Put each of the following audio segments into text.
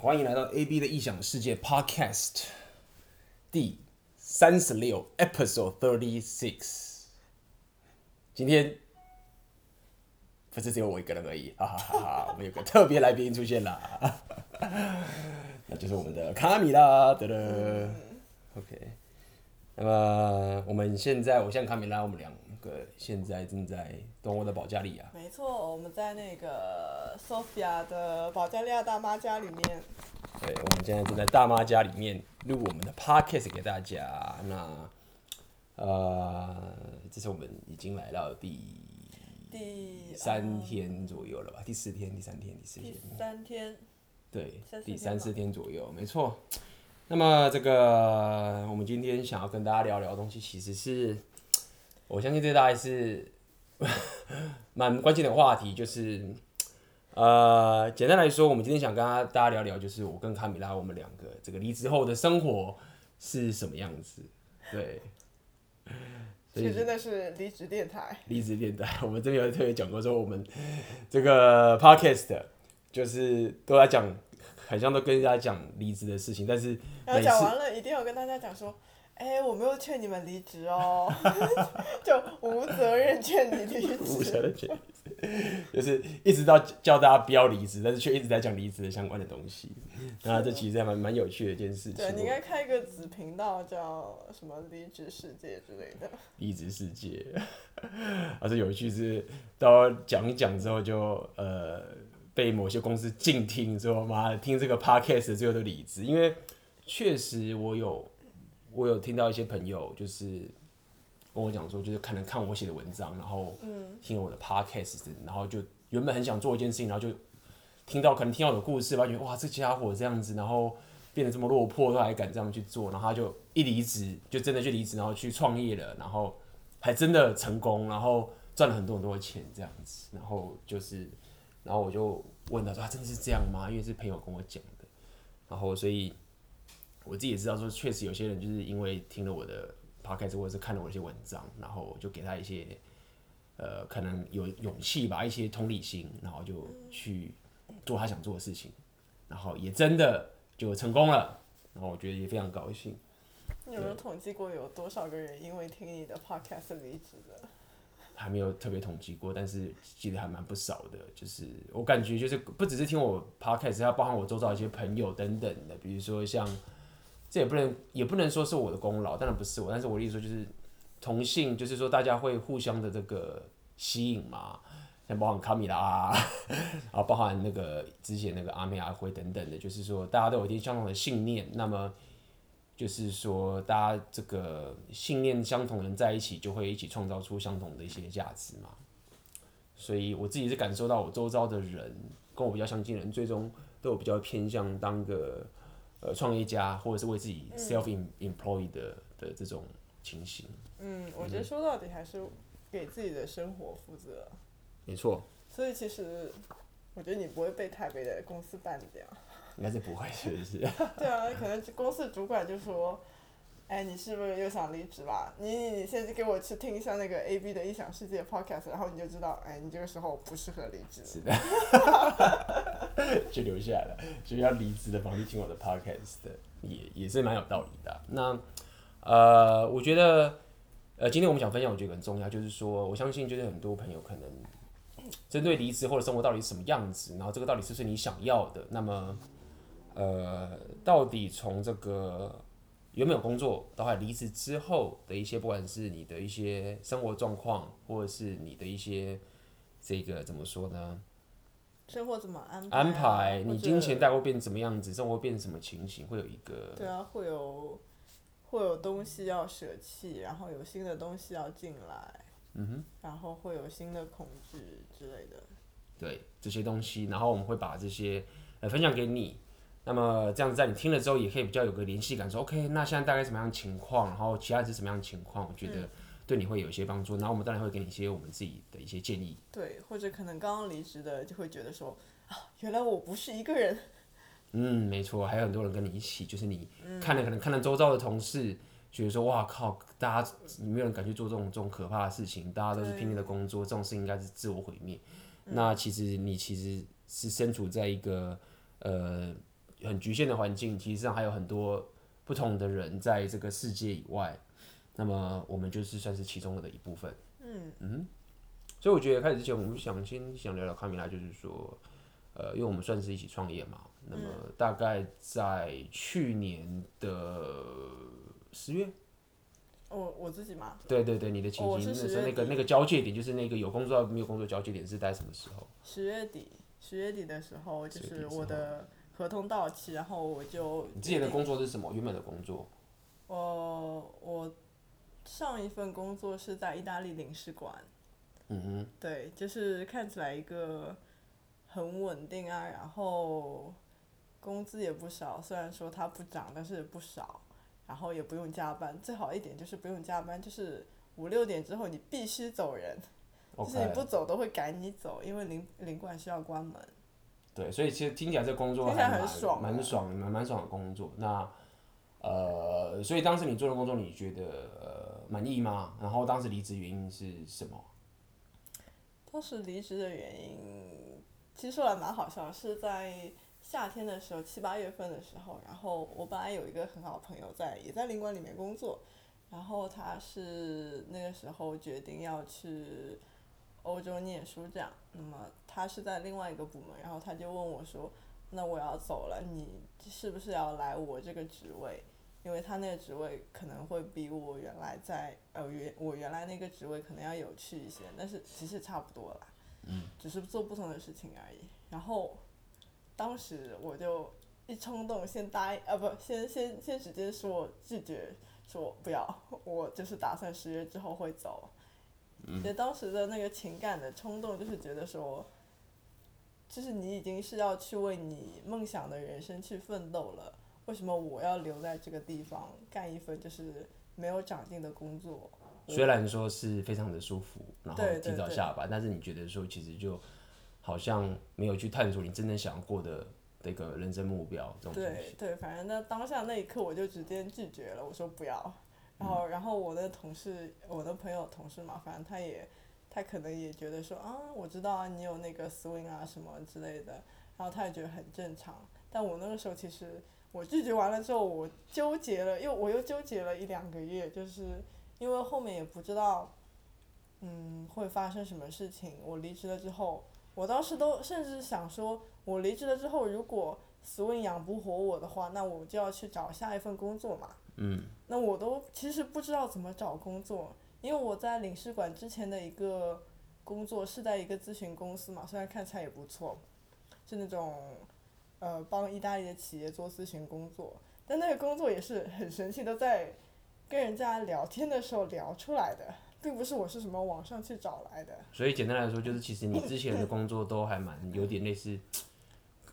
欢迎来到 AB 的异想世界 Podcast 第三十六 Episode Thirty Six。今天不是只有我一个人而已，哈哈哈哈！我们有个特别来宾出现了，那就是我们的卡米拉，得了。OK，那么我们现在，我现在卡米拉，我们两个现在正在东欧的保加利亚。没错，我们在那个 Sofia 的保加利亚大妈家里面。对，我们现在正在大妈家里面录我们的 podcast 给大家。那，呃，这是我们已经来到第第三天左右了吧？第四天、第三天、第四天。第三天。对，三第三四天左右，没错。那么这个，我们今天想要跟大家聊聊的东西，其实是，我相信这大概是 蛮关键的话题，就是。呃，简单来说，我们今天想跟大家聊聊，就是我跟卡米拉，我们两个这个离职后的生活是什么样子？对，所以真的是离职电台。离职电台，我们这边有特别讲过，说我们这个 podcast 就是都在讲，好像都跟大家讲离职的事情，但是讲完了，一定要跟大家讲说。哎、欸，我没有劝你们离职哦，就无责任劝你离职。无责任劝就是一直到叫大家不要离职，但是却一直在讲离职的相关的东西。那这其实还蛮蛮有趣的一件事情。对，你应该开一个子频道，叫什么“ 离职世界”之类的。离职世界，而且有趣是，到讲一讲之后就，呃被某些公司禁听，之后妈的听这个 podcast 最后都离职，因为确实我有。我有听到一些朋友就是跟我讲说，就是可能看我写的文章，然后听了我的 podcast，然后就原本很想做一件事情，然后就听到可能听到我的故事，发觉哇，这家伙这样子，然后变得这么落魄，都还敢这样去做，然后他就一离职就真的去离职，然后去创业了，然后还真的成功，然后赚了很多很多的钱这样子，然后就是，然后我就问他说，他真的是这样吗？因为是朋友跟我讲的，然后所以。我自己也知道，说确实有些人就是因为听了我的 podcast 或者是看了我一些文章，然后就给他一些，呃，可能有勇气吧，一些同理心，然后就去做他想做的事情，然后也真的就成功了，然后我觉得也非常高兴。你有没有统计过有多少个人因为听你的 podcast 离职的？还没有特别统计过，但是记得还蛮不少的。就是我感觉就是不只是听我 podcast，还包含我周遭一些朋友等等的，比如说像。这也不能也不能说是我的功劳，当然不是我，但是我的意思说就是同性，就是说大家会互相的这个吸引嘛，像包含卡米拉啊，然 后包含那个之前那个阿妹阿辉等等的，就是说大家都有一定相同的信念，那么就是说大家这个信念相同的人在一起，就会一起创造出相同的一些价值嘛。所以我自己是感受到我周遭的人跟我比较相近的人，最终都有比较偏向当个。呃，创业家或者是为自己 self employed 的、嗯、的这种情形。嗯，我觉得说到底还是给自己的生活负责。没错。所以其实，我觉得你不会被台北的公司办掉。应该是不会，是不是？对啊，可能公司主管就说。哎，你是不是又想离职吧？你你你现在给我去听一下那个 A B 的异想世界 Podcast，然后你就知道，哎，你这个时候不适合离职。是的，就留下来了，就要离职的方式听我的 Podcast 的，也也是蛮有道理的。那呃，我觉得呃，今天我们想分享，我觉得很重要，就是说，我相信就是很多朋友可能针对离职或者生活到底是什么样子，然后这个到底是不是你想要的？那么呃，到底从这个。有没有工作？到后来离职之后的一些，不管是你的一些生活状况，或者是你的一些这个怎么说呢？生活怎么安排？安排你金钱大概会变什么样子？生活变成什么情形？会有一个对啊，会有会有东西要舍弃，然后有新的东西要进来，嗯哼，然后会有新的恐惧之类的。对这些东西，然后我们会把这些呃分享给你。那么这样子，在你听了之后，也可以比较有个联系感，说 OK，那现在大概什么样的情况，然后其他是什么样的情况，我觉得对你会有一些帮助。然后我们当然会给你一些我们自己的一些建议。对，或者可能刚刚离职的就会觉得说啊，原来我不是一个人。嗯，没错，还有很多人跟你一起，就是你看了可能看了周遭的同事，觉得说哇靠，大家没有人敢去做这种这种可怕的事情，大家都是拼命的工作，这种事应该是自我毁灭。那其实你其实是身处在一个呃。很局限的环境，其实上还有很多不同的人在这个世界以外。那么我们就是算是其中的一部分。嗯嗯，所以我觉得开始之前，我们想先想聊聊卡米拉，就是说，呃，因为我们算是一起创业嘛。那么大概在去年的十月。我我自己嘛？对对对，你的情形，那是那个那个交界点，就是那个有工作没有工作交界点是在什么时候？十月底，十月底的时候，就是我的合同到期，然后我就。你之前的工作是什么？原本的工作？我我上一份工作是在意大利领事馆。嗯哼。对，就是看起来一个很稳定啊，然后工资也不少，虽然说它不涨，但是也不少。然后也不用加班，最好一点就是不用加班，就是五六点之后你必须走人.就是你不走都会赶你走，因为领领馆需要关门。对，所以其实听起来这工作还蛮蛮爽，蛮爽，蛮蛮爽的工作。那呃，所以当时你做的工作你觉得呃满意吗？然后当时离职原因是什么？当时离职的原因其实说来蛮好笑，是在。夏天的时候，七八月份的时候，然后我本来有一个很好的朋友在，也在领馆里面工作，然后他是那个时候决定要去欧洲念书这样，那么他是在另外一个部门，然后他就问我说，那我要走了，你是不是要来我这个职位？因为他那个职位可能会比我原来在呃原我原来那个职位可能要有趣一些，但是其实差不多啦，嗯，只是做不同的事情而已，然后。当时我就一冲动，先答应啊，不，先先先直接说拒绝，说不要，我就是打算十月之后会走。嗯。就当时的那个情感的冲动，就是觉得说，就是你已经是要去为你梦想的人生去奋斗了，为什么我要留在这个地方干一份就是没有长进的工作？虽然说是非常的舒服，然后提早下班，但是你觉得说其实就。好像没有去探索你真正想要过的那个人生目标，这种对对，反正那当下那一刻我就直接拒绝了，我说不要。然后、嗯、然后我的同事，我的朋友同事嘛，反正他也他可能也觉得说啊，我知道啊，你有那个 swing 啊什么之类的，然后他也觉得很正常。但我那个时候其实我拒绝完了之后，我纠结了，又我又纠结了一两个月，就是因为后面也不知道嗯会发生什么事情。我离职了之后。我当时都甚至想说，我离职了之后，如果 Swing 养不活我的话，那我就要去找下一份工作嘛。嗯。那我都其实不知道怎么找工作，因为我在领事馆之前的一个工作是在一个咨询公司嘛，虽然看起来也不错，是那种呃帮意大利的企业做咨询工作，但那个工作也是很神奇的，在跟人家聊天的时候聊出来的。并不是我是什么网上去找来的，所以简单来说，就是其实你之前的工作都还蛮有点类似，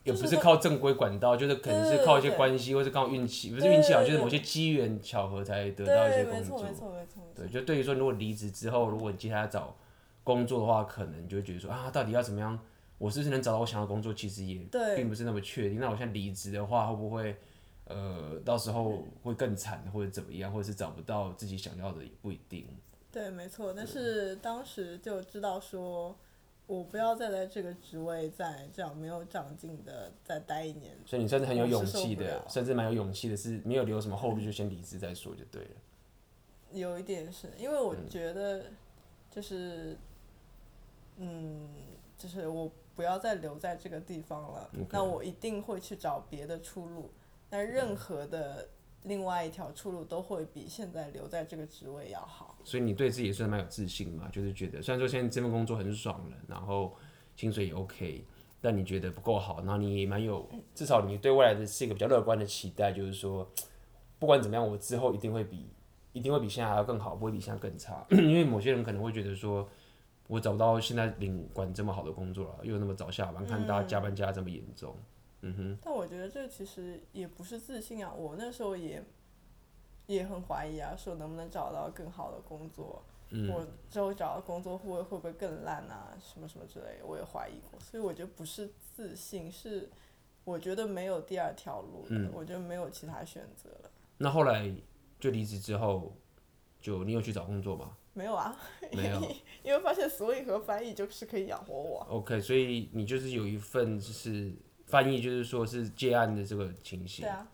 也不是靠正规管道，就是可能是靠一些关系，或是靠运气，不是运气好，就是某些机缘巧合才得到一些工作。没错没错没错。对，就对于说，如果离职之后，如果你接下来找工作的话，可能就会觉得说啊，到底要怎么样？我是不是能找到我想要的工作？其实也并不是那么确定。那我现在离职的话，会不会呃，到时候会更惨，或者怎么样，或者是找不到自己想要的，也不一定。对，没错，但是当时就知道说，我不要再在这个职位再这样没有长进的再待一年。所以你算是很有勇气的，甚至蛮有勇气的，是没有留什么后路就先离职再说就对了。有一点是因为我觉得，就是，嗯，嗯，就是我不要再留在这个地方了.那我一定会去找别的出路。那任何的。嗯另外一条出路都会比现在留在这个职位要好，所以你对自己也算蛮有自信嘛？就是觉得虽然说现在这份工作很爽了，然后薪水也 OK，但你觉得不够好，然后你也蛮有，至少你对未来的是一个比较乐观的期待，就是说不管怎么样，我之后一定会比一定会比现在还要更好，不会比现在更差。因为某些人可能会觉得说，我找不到现在领馆这么好的工作了，又那么早下班，看大家加班加这么严重。嗯哼，但我觉得这其实也不是自信啊，我那时候也也很怀疑啊，说能不能找到更好的工作，嗯、我之后找到工作会会不会更烂啊，什么什么之类的，我也怀疑过，所以我觉得不是自信，是我觉得没有第二条路，嗯，我觉得没有其他选择了。那后来就离职之后，就你有去找工作吗？没有啊，没有，因为发现所以和翻译就是可以养活我。OK，所以你就是有一份就是。翻译就是说是接案的这个情形。对啊。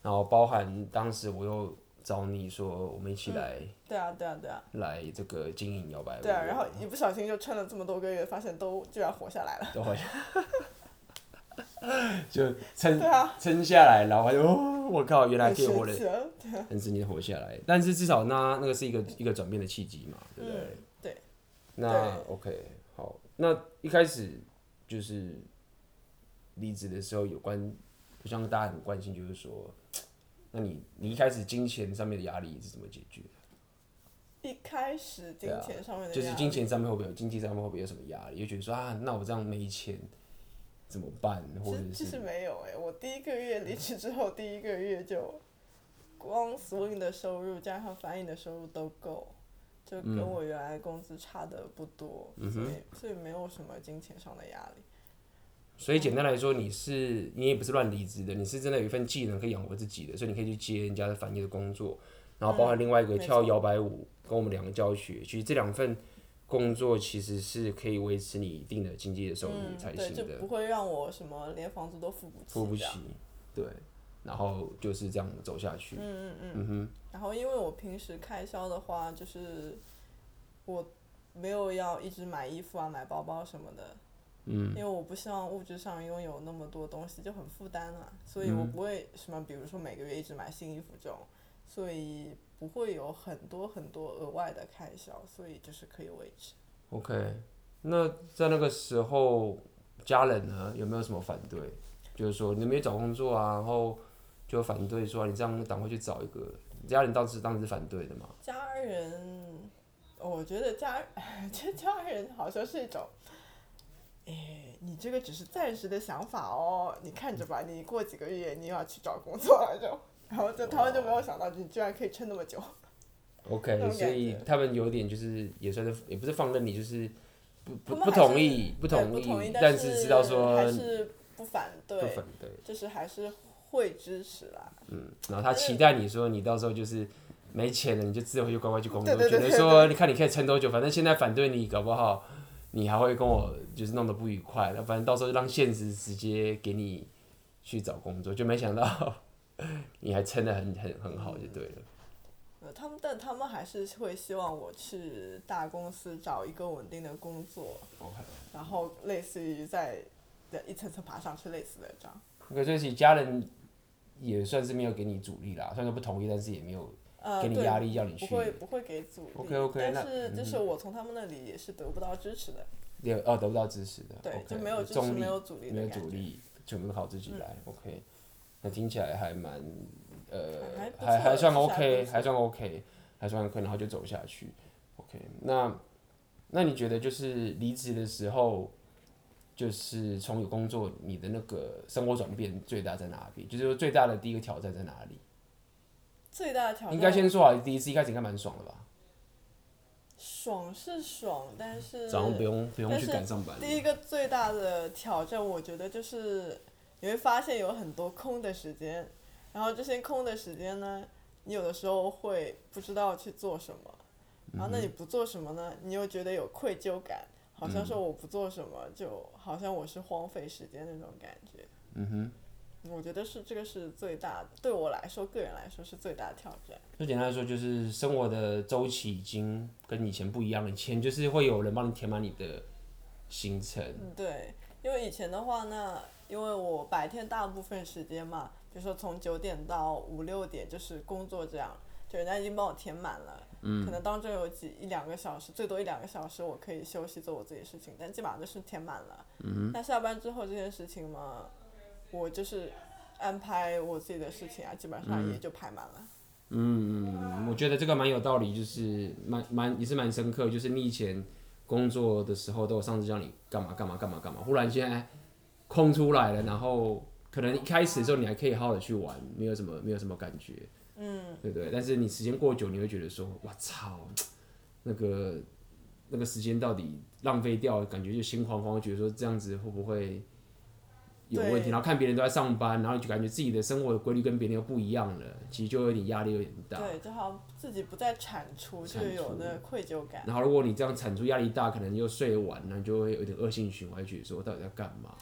然后包含当时我又找你说我们一起来。嗯、对啊对啊对啊。来这个经营摇摆。对啊，然后一不小心就撑了这么多个月，发现都居然活下来了。都活下来。就撑撑下来，然后就哦，我靠，原来可以活的，很十年活下来。但是至少那那个是一个一个转变的契机嘛，对不对？嗯、对。那 OK，好，那一开始就是离职的时候，有关，不像大家很关心，就是说，那你你一开始金钱上面的压力是怎么解决？一开始金钱上面就是金钱上面会不会有经济上面会不会有什么压力？就觉得说啊，那我这样没钱。怎么办？或者是其实没有哎、欸，我第一个月离职之后，第一个月就光 swing 的收入加上翻译的收入都够，就跟我原来工资差的不多，嗯、所以所以没有什么金钱上的压力。所以简单来说，你是你也不是乱离职的，你是真的有一份技能可以养活自己的，所以你可以去接人家的翻译的工作，然后包含另外一个跳摇摆舞，跟我们两个教学，其实这两份。工作其实是可以维持你一定的经济的收入才行的，嗯，就不会让我什么连房租都付不起。付不起，对，然后就是这样走下去。嗯嗯嗯。嗯哼。然后因为我平时开销的话，就是我没有要一直买衣服啊、买包包什么的。嗯。因为我不希望物质上拥有那么多东西就很负担啊，所以我不会什么，比如说每个月一直买新衣服这种，所以。不会有很多很多额外的开销，所以就是可以维持。OK，那在那个时候，家人呢有没有什么反对？就是说你没有找工作啊，然后就反对说你这样赶快去找一个。家人当时当时是反对的嘛？家人，我觉得家，这 家人好像是一种，哎，你这个只是暂时的想法哦，你看着吧，你过几个月你又要去找工作了就。然后就他们就没有想到，你居然可以撑那么久。OK，所以他们有点就是也算是也不是放任你，就是不不不同意不同意，但是知道说还是不反对，不反对，就是还是会支持啦。嗯，然后他期待你说你到时候就是没钱了，你就自回去乖乖去工作，觉得说你看你可以撑多久，反正现在反对你搞不好你还会跟我就是弄得不愉快，那反正到时候让现实直接给你去找工作，就没想到。你还撑得很很很好就对了。呃，他们但他们还是会希望我去大公司找一个稳定的工作.然后类似于在一层层爬上去，类似的这样。可是其实家人也算是没有给你阻力啦，虽然说不同意，但是也没有给你压力要你去。呃、不会不会给阻力。OK OK，但是就是我从他们那里也是得不到支持的。有哦，得不到支持的。对，okay, 就没有支持，没有阻力，没有阻力，全部靠自己来。嗯、OK。听起来还蛮，呃，还还，还算 OK，还算 OK，还算 OK，然后就走下去，OK。那，那你觉得就是离职的时候，就是从有工作，你的那个生活转变最大在哪里？就是说最大的第一个挑战在哪里？最大的挑战应该先说好，第一次一开始应该蛮爽的吧？爽是爽，但是早上不用不用去赶上班。第一个最大的挑战，我觉得就是。你会发现有很多空的时间，然后这些空的时间呢，你有的时候会不知道去做什么，然后那你不做什么呢，你又觉得有愧疚感，好像说我不做什么，就好像我是荒废时间那种感觉。嗯哼，我觉得是这个是最大的，对我来说，个人来说是最大的挑战。最简单来说，就是生活的周期已经跟以前不一样了，以前就是会有人帮你填满你的行程。对，因为以前的话呢。因为我白天大部分时间嘛，比如说从九点到五六点就是工作这样，就人家已经帮我填满了，嗯，可能当中有几一两个小时，最多一两个小时我可以休息做我自己的事情，但基本上都是填满了。嗯，那下班之后这件事情嘛，我就是安排我自己的事情啊，基本上也就排满了。嗯嗯，我觉得这个蛮有道理，就是蛮蛮也是蛮深刻，就是你以前工作的时候都有上司叫你干嘛干嘛干嘛干嘛，忽然间。空出来了，然后可能一开始的时候你还可以好好的去玩，没有什么没有什么感觉，嗯，对不对？但是你时间过久，你会觉得说，我操，那个那个时间到底浪费掉，感觉就心慌慌，觉得说这样子会不会有问题？然后看别人都在上班，然后就感觉自己的生活的规律跟别人又不一样了，其实就有点压力有点大。对，就好像自己不再产出，就有那个愧疚感。然后如果你这样产出压力大，可能又睡晚，那就会有点恶性循环，觉得说我到底在干嘛？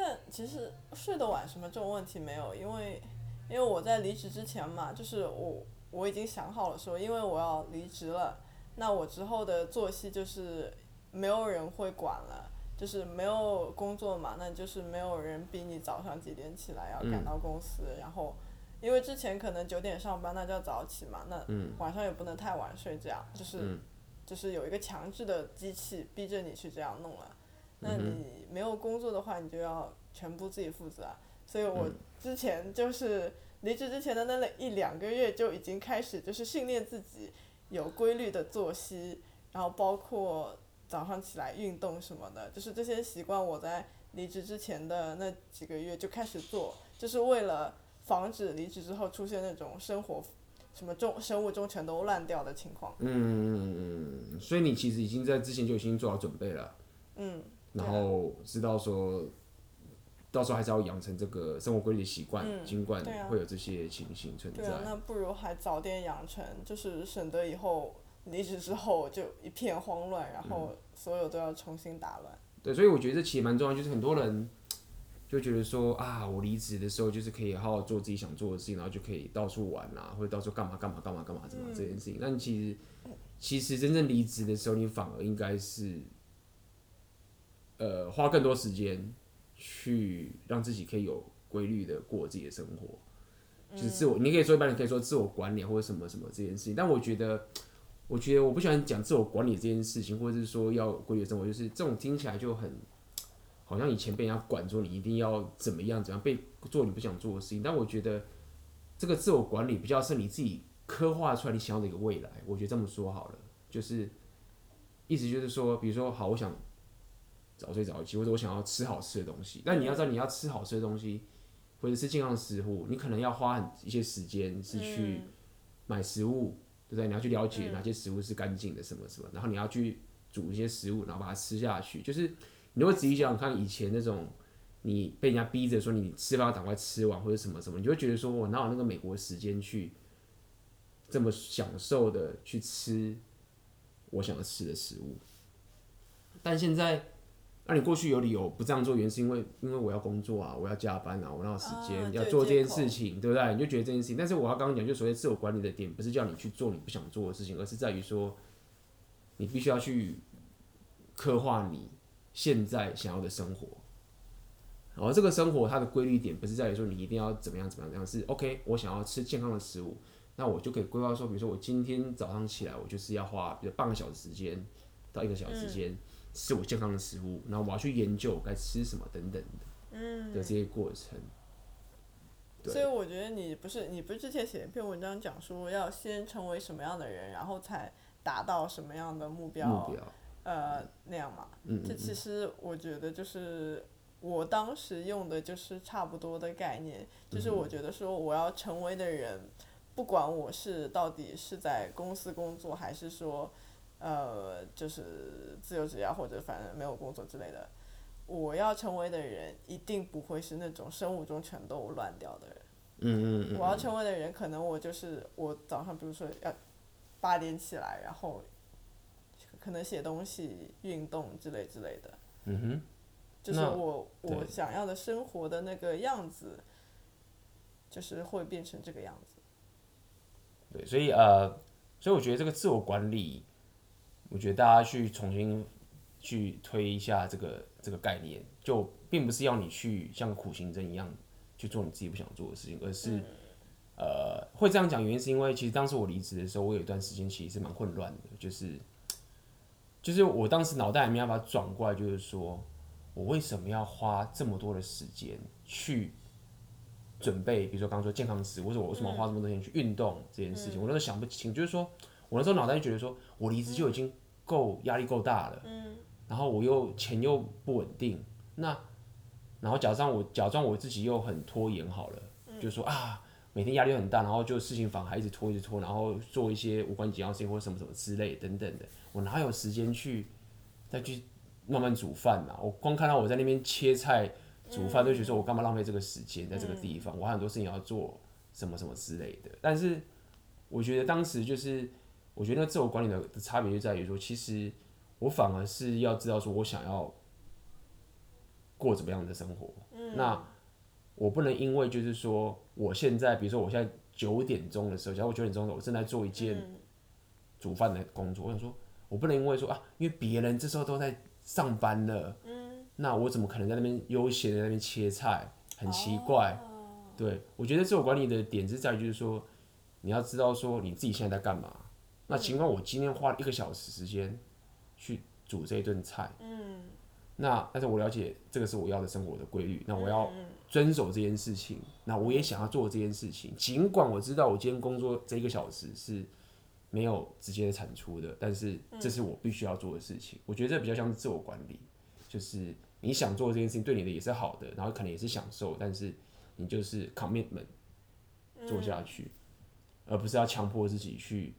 但其实睡得晚什么这种问题没有，因为因为我在离职之前嘛，就是我我已经想好了说，因为我要离职了，那我之后的作息就是没有人会管了，就是没有工作嘛，那就是没有人逼你早上几点起来要赶到公司，嗯、然后因为之前可能九点上班，那就要早起嘛，那晚上也不能太晚睡，这样就是、嗯、就是有一个强制的机器逼着你去这样弄了。那你没有工作的话，你就要全部自己负责。所以我之前就是离职之前的那一两个月就已经开始，就是训练自己有规律的作息，然后包括早上起来运动什么的，就是这些习惯我在离职之前的那几个月就开始做，就是为了防止离职之后出现那种生活什么钟生物钟全都乱掉的情况。嗯嗯嗯，所以你其实已经在之前就已经做好准备了。嗯。然后知道说，到时候还是要养成这个生活规律的习惯，嗯、尽管会有这些情形存在。对啊，那不如还早点养成，就是省得以后离职之后就一片慌乱，然后所有都要重新打乱。嗯、对，所以我觉得这其实蛮重要，就是很多人就觉得说啊，我离职的时候就是可以好好做自己想做的事情，然后就可以到处玩啊，或者到处干嘛干嘛干嘛干嘛怎么这件事情。但其实，其实真正离职的时候，你反而应该是。呃，花更多时间去让自己可以有规律的过自己的生活，就是自我，你可以说一般，人可以说自我管理或者什么什么这件事情。但我觉得，我觉得我不喜欢讲自我管理这件事情，或者是说要规律的生活，就是这种听起来就很好像以前被人家管住你一定要怎么样怎么样，被做你不想做的事情。但我觉得这个自我管理比较是你自己刻画出来你想要的一个未来。我觉得这么说好了，就是意思就是说，比如说好，我想。早睡早起，或者我想要吃好吃的东西。但你要知道，你要吃好吃的东西，或者是健康的食物，你可能要花很一些时间是去买食物，对不对？你要去了解哪些食物是干净的，什么什么，然后你要去煮一些食物，然后把它吃下去。就是你会仔细想想看，以前那种你被人家逼着说你吃饭要赶快吃完，或者什么什么，你就会觉得说我哪有那个美国时间去这么享受的去吃我想要吃的食物？但现在。那、啊、你过去有理由不这样做，原因是因为因为我要工作啊，我要加班啊，我要时间、啊、要做这件事情，对不对？你就觉得这件事情。但是我要刚刚讲，就所谓自我管理的点，不是叫你去做你不想做的事情，而是在于说，你必须要去刻画你现在想要的生活。然后这个生活它的规律点，不是在于说你一定要怎么样怎么样，这样是 OK。我想要吃健康的食物，那我就可以规划说，比如说我今天早上起来，我就是要花比如半个小时时间到一个小时时间。嗯吃我健康的食物，然后我要去研究该吃什么等等的，嗯，的这些过程。嗯、所以我觉得你不是你不是之前写一篇文章讲说要先成为什么样的人，然后才达到什么样的目标，目标呃，那样嘛。嗯，这其实我觉得就是我当时用的就是差不多的概念，嗯、就是我觉得说我要成为的人，不管我是到底是在公司工作还是说。呃，就是自由职业或者反正没有工作之类的，我要成为的人一定不会是那种生物钟全都乱掉的人。嗯嗯嗯。我要成为的人，可能我就是我早上，比如说要八点起来，然后可能写东西、运动之类之类的。嗯哼。就是我我想要的生活的那个样子，就是会变成这个样子。对，所以呃，所以我觉得这个自我管理。我觉得大家去重新去推一下这个这个概念，就并不是要你去像苦行僧一样去做你自己不想做的事情，而是，呃，会这样讲原因是因为其实当时我离职的时候，我有一段时间其实是蛮混乱的，就是，就是我当时脑袋还没办法转过来，就是说我为什么要花这么多的时间去准备，比如说刚刚说健康食，或者我为什么花这么多钱去运动这件事情，我那时候想不清，就是说。我那时候脑袋就觉得说，我离职就已经够压力够大了，嗯，然后我又钱又不稳定，那，然后假装我假装我自己又很拖延好了，嗯，就说啊，每天压力很大，然后就事情反而还一直拖一直拖，然后做一些无关紧要事情或什么什么之类等等的，我哪有时间去再去慢慢煮饭呐？我光看到我在那边切菜煮饭，都觉得说我干嘛浪费这个时间在这个地方？我还有很多事情要做，什么什么之类的。但是我觉得当时就是。我觉得那自我管理的的差别就在于说，其实我反而是要知道说，我想要过怎么样的生活。嗯、那我不能因为就是说，我现在比如说我现在九点钟的时候，假如我九点钟我正在做一件煮饭的工作，嗯、我想说，我不能因为说啊，因为别人这时候都在上班了，嗯、那我怎么可能在那边悠闲的那边切菜？很奇怪。哦、对，我觉得自我管理的点是在于就是说，你要知道说你自己现在在干嘛。那尽管我今天花了一个小时时间去煮这一顿菜，嗯，那但是我了解这个是我要的生活的规律，那我要遵守这件事情，那我也想要做这件事情，尽管我知道我今天工作这一个小时是没有直接的产出的，但是这是我必须要做的事情。我觉得这比较像是自我管理，就是你想做这件事情对你的也是好的，然后可能也是享受，但是你就是 commitment 做下去，而不是要强迫自己去。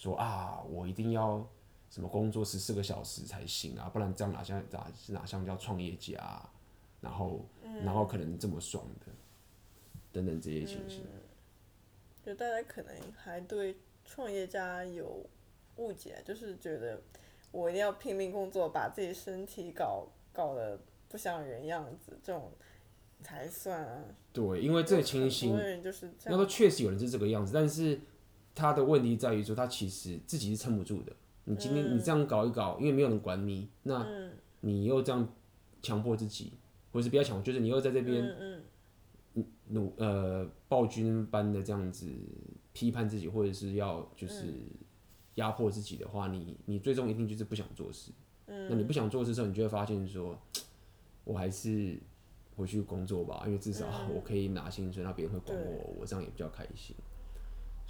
说啊，我一定要什么工作十四个小时才行啊，不然这样哪像哪哪像叫创业家啊，然后、嗯、然后可能这么爽的，等等这些情形。嗯、就大家可能还对创业家有误解，就是觉得我一定要拼命工作，把自己身体搞搞得不像人样子，这种才算啊。对，因为这个情形，那个确实有人是这个样子，但是。他的问题在于说，他其实自己是撑不住的。你今天你这样搞一搞，因为没有人管你，那你又这样强迫自己，或者是比较强，就是你又在这边努呃暴君般的这样子批判自己，或者是要就是压迫自己的话，你你最终一定就是不想做事。那你不想做事的时候，你就会发现说，我还是回去工作吧，因为至少我可以拿薪水，那别人会管我，我这样也比较开心。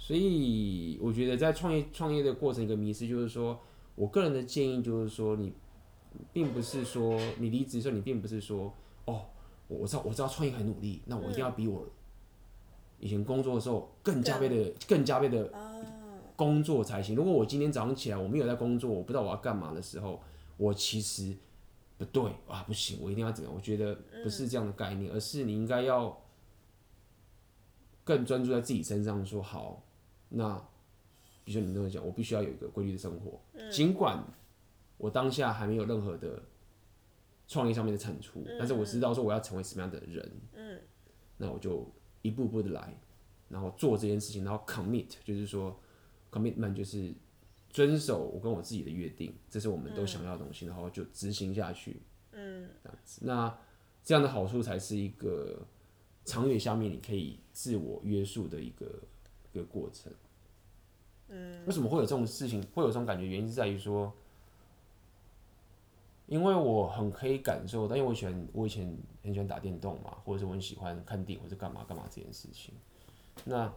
所以我觉得在创业创业的过程，一个迷失就是说，我个人的建议就是说，你并不是说你离职的时候，你并不是说哦，我知道我知道创业很努力，那我一定要比我以前工作的时候更加倍的更加倍的工作才行。如果我今天早上起来我没有在工作，我不知道我要干嘛的时候，我其实不对啊，不行，我一定要怎样？我觉得不是这样的概念，而是你应该要更专注在自己身上，说好。那，比如说你那么讲，我必须要有一个规律的生活，尽管我当下还没有任何的创业上面的产出，但是我知道说我要成为什么样的人，那我就一步步的来，然后做这件事情，然后 commit 就是说 commitment 就是遵守我跟我自己的约定，这是我们都想要的东西，然后就执行下去，嗯，这样子，那这样的好处才是一个长远下面你可以自我约束的一个。一个过程，嗯，为什么会有这种事情，会有这种感觉？原因是在于说，因为我很可以感受到，因为我喜欢，我以前很喜欢打电动嘛，或者是我很喜欢看电影，或者干嘛干嘛这件事情。那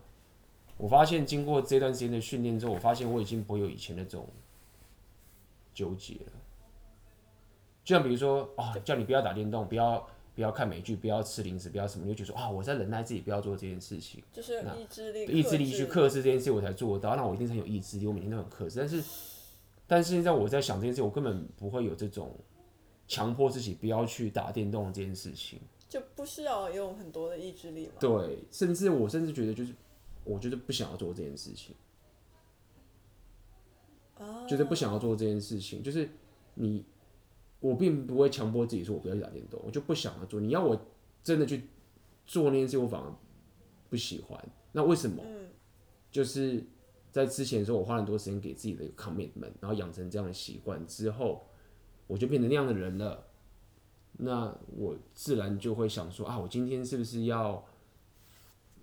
我发现经过这段时间的训练之后，我发现我已经不会有以前那种纠结了。就像比如说，哦，叫你不要打电动，不要。不要看美剧，不要吃零食，不要什么，你就觉得说啊，我在忍耐自己不要做这件事情，就是意志力，意志力去克制这件事，我才做到。那我一定是很有意志力，我每天都很克制。但是，但是现在我在想这件事，我根本不会有这种强迫自己不要去打电动这件事情，就不需要用很多的意志力嘛。对，甚至我甚至觉得就是，我觉得不想要做这件事情，啊，就是不想要做这件事情，就是你。我并不会强迫自己说，我不要去打电动，我就不想要做。你要我真的去做那件事，我反而不喜欢。那为什么？就是在之前的时候，我花很多时间给自己的一个 commitment，然后养成这样的习惯之后，我就变成那样的人了。那我自然就会想说啊，我今天是不是要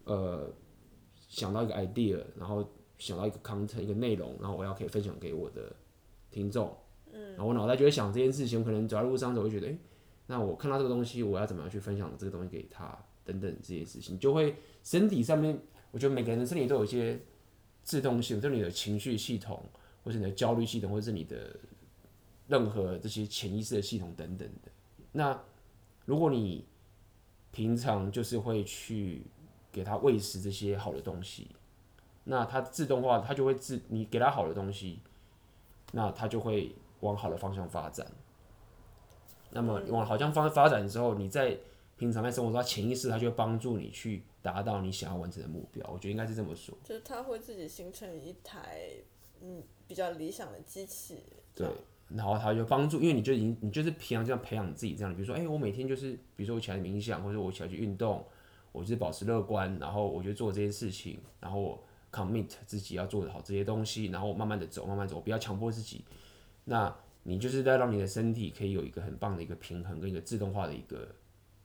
呃想到一个 idea，然后想到一个 content 一个内容，然后我要可以分享给我的听众。然后我脑袋就会想这件事情，我可能走在路上走，会觉得，哎，那我看到这个东西，我要怎么样去分享这个东西给他，等等这些事情，就会身体上面，我觉得每个人的身体都有一些自动性，就是你的情绪系统，或是你的焦虑系统，或者是你的任何这些潜意识的系统等等的。那如果你平常就是会去给他喂食这些好的东西，那他自动化，他就会自你给他好的东西，那他就会。往好的方向发展，那么往好像方发展之后，你在平常在生活中，潜意识它就会帮助你去达到你想要完成的目标。我觉得应该是这么说，就是它会自己形成一台嗯比较理想的机器。对，然后它就帮助，因为你就已经你就是平常这样培养自己这样，比如说，哎、欸，我每天就是，比如说我起来冥想，或者我起来去运动，我就是保持乐观，然后我就做这些事情，然后我 commit 自己要做好这些东西，然后我慢慢的走，慢慢走，我不要强迫自己。那你就是在让你的身体可以有一个很棒的一个平衡跟一个自动化的一个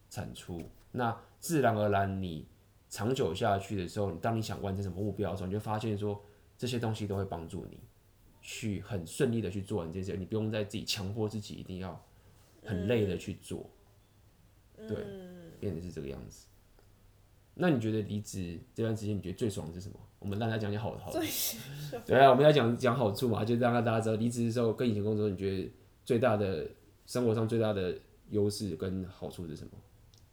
产出。那自然而然，你长久下去的时候，当你想完成什么目标的时候，你就发现说这些东西都会帮助你。去很顺利的去做完这些，你不用再自己强迫自己一定要很累的去做，嗯、对，变成是这个样子。那你觉得离职这段时间，你觉得最爽的是什么？我们让大家讲讲好好的。对啊，我们要讲讲好处嘛，就让大家知道离职的时候跟以前工作，你觉得最大的生活上最大的优势跟好处是什么？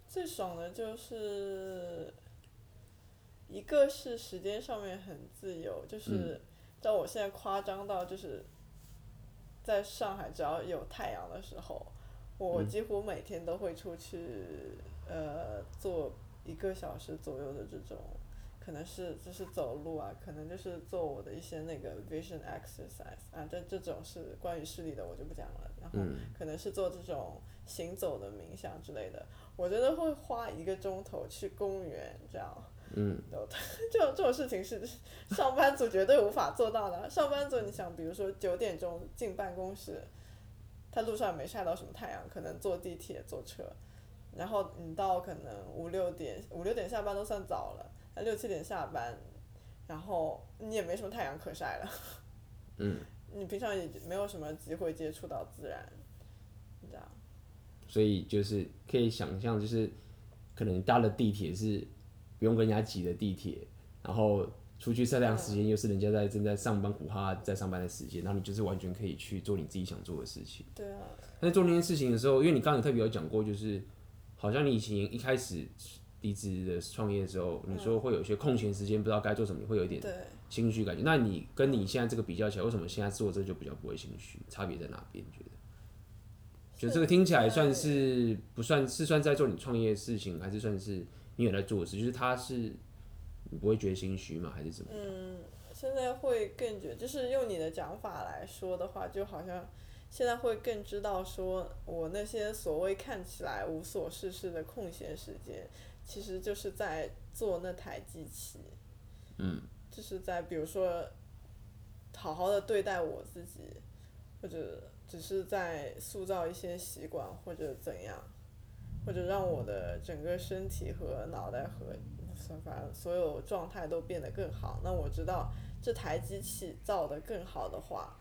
最爽的就是一个是时间上面很自由，就是、嗯。到我现在夸张到就是，在上海只要有太阳的时候，我几乎每天都会出去，呃，做一个小时左右的这种，可能是就是走路啊，可能就是做我的一些那个 vision exercise 啊，这这种是关于视力的我就不讲了，然后可能是做这种行走的冥想之类的，我觉得会花一个钟头去公园这样。嗯，这种这种事情是上班族绝对无法做到的。上班族，你想，比如说九点钟进办公室，他路上没晒到什么太阳，可能坐地铁、坐车，然后你到可能五六点，五六点下班都算早了，那六七点下班，然后你也没什么太阳可晒了。嗯，你平常也没有什么机会接触到自然，这样。所以就是可以想象，就是可能搭了地铁是。不用跟人家挤的地铁，然后出去晒太阳时间又是人家在正在上班苦哈在上班的时间，然后你就是完全可以去做你自己想做的事情。对啊。但是做那件事情的时候，因为你刚刚特别有特别有讲过，就是好像你以前一开始离职的创业的时候，你说会有一些空闲时间不知道该做什么，你会有一点心虚感觉。那你跟你现在这个比较起来，为什么现在做这就比较不会心虚？差别在哪边？觉得？就这个听起来算是不算是算在做你创业的事情，还是算是？你有在做的事，就是他是，你不会觉得心虚吗？还是怎么？嗯，现在会更觉，就是用你的讲法来说的话，就好像现在会更知道，说我那些所谓看起来无所事事的空闲时间，其实就是在做那台机器。嗯。就是在比如说，好好的对待我自己，或者只是在塑造一些习惯，或者怎样。或者让我的整个身体和脑袋和反正所有状态都变得更好。那我知道这台机器造的更好的话，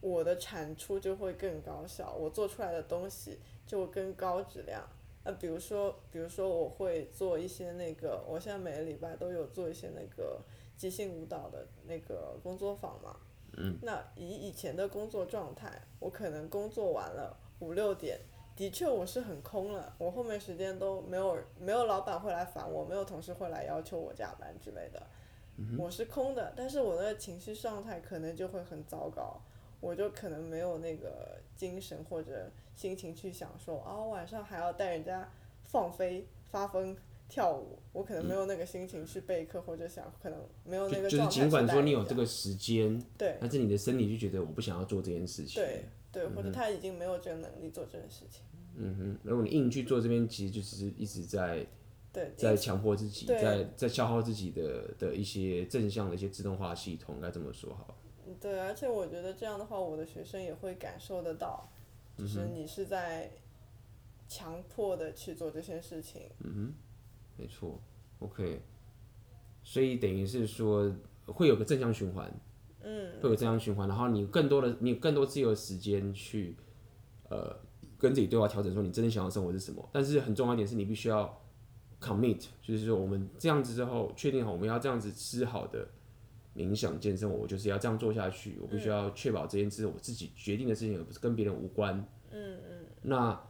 我的产出就会更高效，我做出来的东西就更高质量。那比如说，比如说我会做一些那个，我现在每个礼拜都有做一些那个即兴舞蹈的那个工作坊嘛。嗯。那以以前的工作状态，我可能工作完了五六点。的确，我是很空了。我后面时间都没有，没有老板会来烦我，没有同事会来要求我加班之类的。我是空的，但是我的情绪状态可能就会很糟糕，我就可能没有那个精神或者心情去想说，啊、哦，晚上还要带人家放飞、发疯、跳舞，我可能没有那个心情去备课或者想，可能没有那个。就是尽管说你有这个时间，对，但是你的身体就觉得我不想要做这件事情。对对，或者他已经没有这个能力做这件事情。嗯哼，如果你硬去做这边，其实就只是一直在，对，在强迫自己，在在消耗自己的的一些正向的一些自动化系统，该这么说好。对，而且我觉得这样的话，我的学生也会感受得到，就是你是在强迫的去做这些事情。嗯哼，没错，OK，所以等于是说会有个正向循环，嗯，会有正向循环，然后你更多的，你有更多自由的时间去，呃。跟自己对话调整，说你真正想要生活是什么？但是很重要一点是你必须要 commit，就是说我们这样子之后确定好我们要这样子吃好的冥想健身，我就是要这样做下去。我必须要确保这件事我自己决定的事情，而不是跟别人无关。嗯嗯。那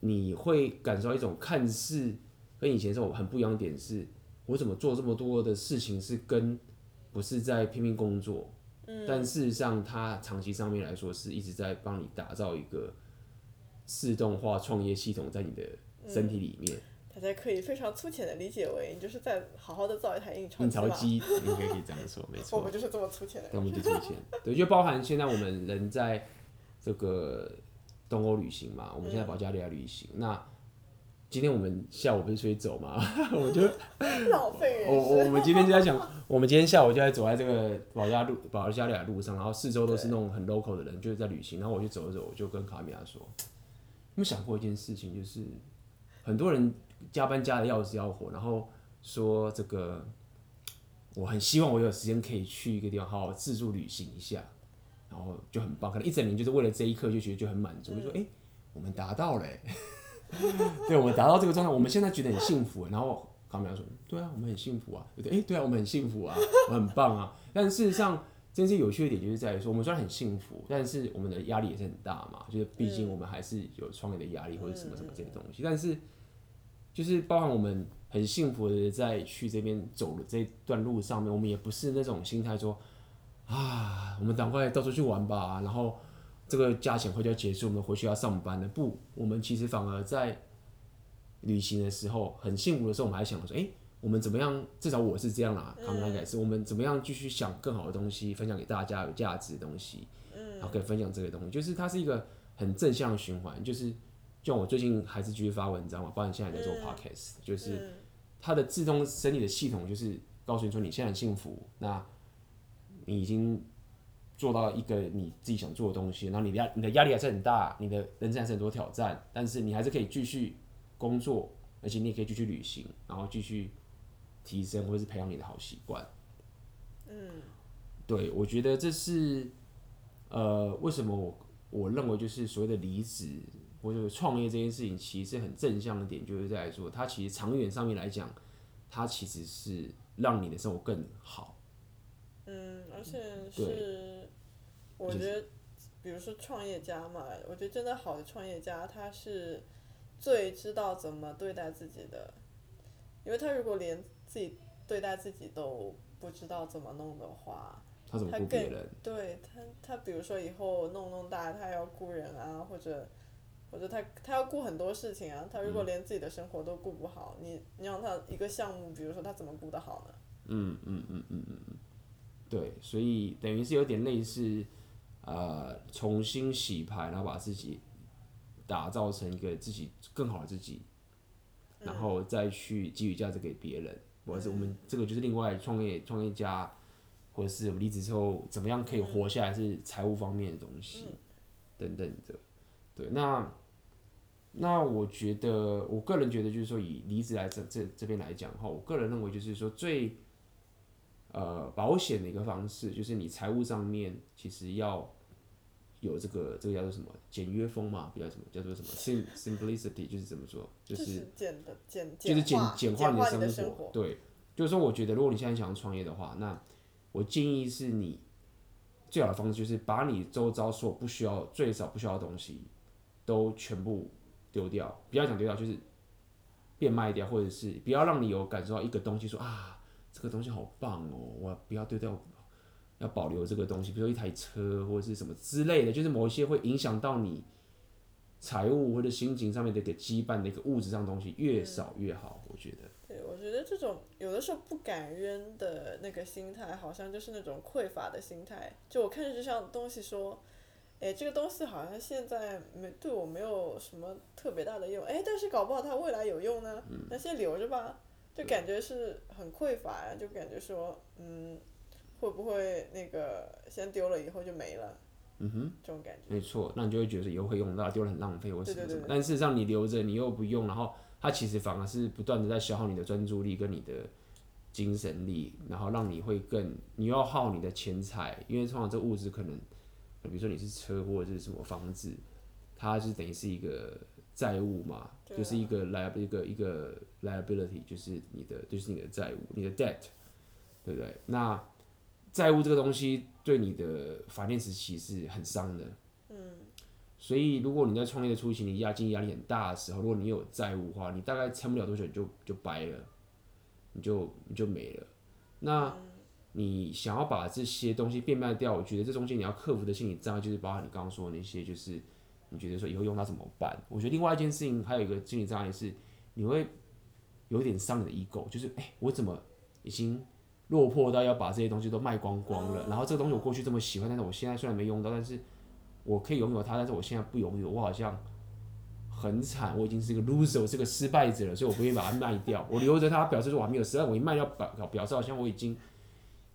你会感受到一种看似跟以前这种很不一样的点是，我怎么做这么多的事情是跟不是在拼命工作，嗯，但事实上它长期上面来说是一直在帮你打造一个。自动化创业系统在你的身体里面，大家可以非常粗浅的理解为，你就是在好好的造一台印钞印钞机，应该可以这样说，没错。我们就是这么粗浅的。我们就粗浅，对，就包含现在我们人在这个东欧旅行嘛，我们现在保加利亚旅行。嗯、那今天我们下午不是出去走嘛？我就浪费。我我我们今天就在想，我们今天下午就在走在这个保加路保加利亚路上，然后四周都是那种很 local 的人，就是在旅行。然后我就走着走，我就跟卡米亚说：“有没有想过一件事情，就是很多人加班加的要死要活，然后说这个。”我很希望我有时间可以去一个地方好好自助旅行一下，然后就很棒。可能一整年就是为了这一刻就觉得就很满足，就说哎、欸，我们达到了，对，我们达到这个状态，我们现在觉得很幸福。然后卡米亚说，对啊，我们很幸福啊，对对，哎，对啊，我们很幸福啊，我很棒啊。但事实上，真正有趣的点就是在于说，我们虽然很幸福，但是我们的压力也是很大嘛，就是毕竟我们还是有创业的压力或者什么什么这些东西。但是就是包含我们。很幸福的在去这边走的这段路上面，我们也不是那种心态说啊，我们赶快到处去玩吧，然后这个价钱快就要结束，我们回去要上班了。不，我们其实反而在旅行的时候很幸福的时候，我们还想说，哎、欸，我们怎么样？至少我是这样啦，他们应该是我们怎么样继续想更好的东西，分享给大家有价值的东西，然后可以分享这个东西，就是它是一个很正向的循环，就是。像我最近还是继续发文章嘛，包括现在在做 podcast，、嗯、就是它的自动生理的系统，就是告诉你说你现在很幸福，那你已经做到一个你自己想做的东西，然后你的压你的压力还是很大，你的人生还是很多挑战，但是你还是可以继续工作，而且你也可以继续旅行，然后继续提升或者是培养你的好习惯。嗯，对，我觉得这是呃为什么我我认为就是所谓的离职。或者创业这件事情，其实很正向的点，就是在说，它其实长远上面来讲，它其实是让你的生活更好。嗯，而且是，我觉得，比如说创业家嘛，我觉得真的好的创业家，他是最知道怎么对待自己的，因为他如果连自己对待自己都不知道怎么弄的话，他怎么顾别人？对他，他比如说以后弄弄大，他要雇人啊，或者。或者他他要顾很多事情啊，他如果连自己的生活都顾不好，嗯、你你让他一个项目，比如说他怎么顾得好呢？嗯嗯嗯嗯嗯嗯，对，所以等于是有点类似，呃，重新洗牌，然后把自己打造成一个自己更好的自己，然后再去给予价值给别人，或者是我们这个就是另外创业创业家，或者是离职之后怎么样可以活下来，是财务方面的东西，等等的。对，那那我觉得，我个人觉得就是说，以离职来这这这边来讲的话，我个人认为就是说最呃保险的一个方式，就是你财务上面其实要有这个这个叫做什么简约风嘛，比较什么叫做什么 sim simplicity，就是怎么说，就是简的简就是简简化你的生活。生活对，就是说，我觉得如果你现在想要创业的话，那我建议是你最好的方式就是把你周遭所有不需要最少不需要的东西。都全部丢掉，不要讲丢掉，就是变卖掉，或者是不要让你有感受到一个东西说啊，这个东西好棒哦，我不要丢掉，要保留这个东西，比如一台车或者是什么之类的，就是某一些会影响到你财务或者心情上面的一个羁绊的一个物质上的东西，越少越好，我觉得。对，我觉得这种有的时候不敢扔的那个心态，好像就是那种匮乏的心态，就我看着就像东西说。哎，这个东西好像现在没对我没有什么特别大的用，哎，但是搞不好它未来有用呢，那先留着吧，就感觉是很匮乏呀，就感觉说，嗯，会不会那个先丢了以后就没了？嗯哼，这种感觉。没错，那你就会觉得以后会用到，丢了很浪费或什么什么。对对对对。但事实上你留着，你又不用，然后它其实反而是不断的在消耗你的专注力跟你的精神力，然后让你会更，你要耗你的钱财，因为通常这物质可能。比如说你是车或者是什么房子，它是等于是一个债务嘛，就是一个 liability 一个一个 liability，就是你的就是你的债务，你的 debt，对不对？那债务这个东西对你的 finance 其实是很伤的。嗯。所以如果你在创业的初期，你压经济压力很大的时候，如果你有债务的话，你大概撑不了多久，你就就掰了，你就你就没了。那。你想要把这些东西变卖掉，我觉得这中间你要克服的心理障碍，就是包含你刚刚说的那些，就是你觉得说以后用它怎么办？我觉得另外一件事情还有一个心理障碍是，你会有点伤你的 ego，就是哎、我怎么已经落魄到要把这些东西都卖光光了？然后这个东西我过去这么喜欢，但是我现在虽然没用到，但是我可以拥有它，但是我现在不拥有，我好像很惨，我已经是一个 loser，我是个失败者了，所以我不愿意把它卖掉。我留着它，表示说我还没有失败。我一卖掉，表表示好像我已经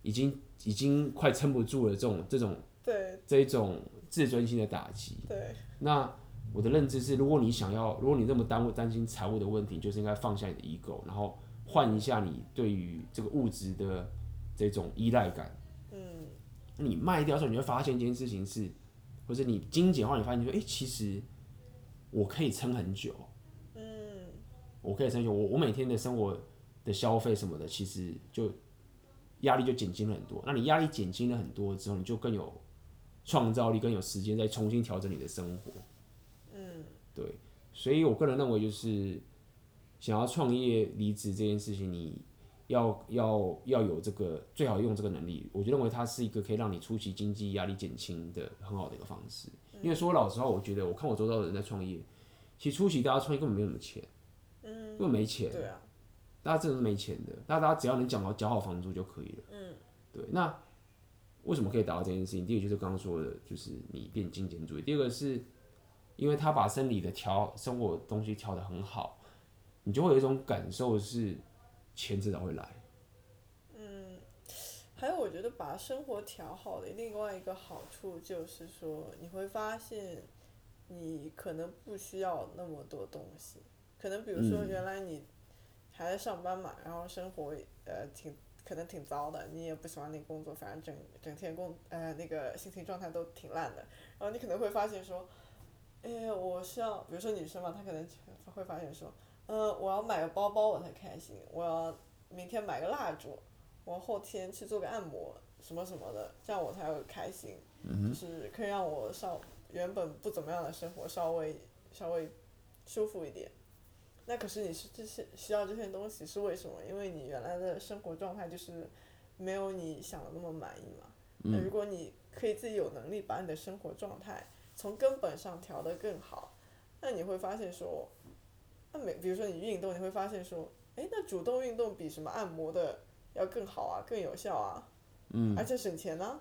已经已经快撑不住了。这种这种对这一种自尊心的打击。对。那我的认知是，如果你想要，如果你那么担担心财务的问题，就是应该放下你的 ego，然后换一下你对于这个物质的这种依赖感。嗯。你卖掉的时候，你会发现一件事情是。或者你精简化，你发现说，哎、欸，其实我可以撑很久，嗯，我可以撑很久。我我每天的生活的消费什么的，其实就压力就减轻了很多。那你压力减轻了很多之后，你就更有创造力，更有时间再重新调整你的生活。嗯，对。所以我个人认为，就是想要创业离职这件事情，你。要要要有这个最好用这个能力，我就认为它是一个可以让你初期经济压力减轻的很好的一个方式。因为说老实话，我觉得我看我周遭的人在创业，其实初期大家创业根本没有什么钱，嗯，根本没钱，对啊，大家真的是没钱的，那大家只要能讲好缴好房租就可以了，嗯，对。那为什么可以达到这件事情？第一个就是刚刚说的，就是你变精简主义；第二个是因为他把生理的调生活东西调得很好，你就会有一种感受是。钱迟早会来。嗯，还有我觉得把生活调好的另外一个好处就是说，你会发现，你可能不需要那么多东西。可能比如说原来你还在上班嘛，然后生活呃挺可能挺糟的，你也不喜欢那个工作，反正整整天工呃那个心情状态都挺烂的。然后你可能会发现说，哎，我是要比如说女生嘛，她可能会发现说。呃，我要买个包包我才开心，我要明天买个蜡烛，我后天去做个按摩，什么什么的，这样我才会开心。嗯。就是可以让我稍原本不怎么样的生活稍微稍微舒服一点。那可是你是这些需要这些东西是为什么？因为你原来的生活状态就是没有你想的那么满意嘛。那如果你可以自己有能力把你的生活状态从根本上调得更好，那你会发现说。那每比如说你运动，你会发现说，哎，那主动运动比什么按摩的要更好啊，更有效啊，嗯，而且省钱呢、啊。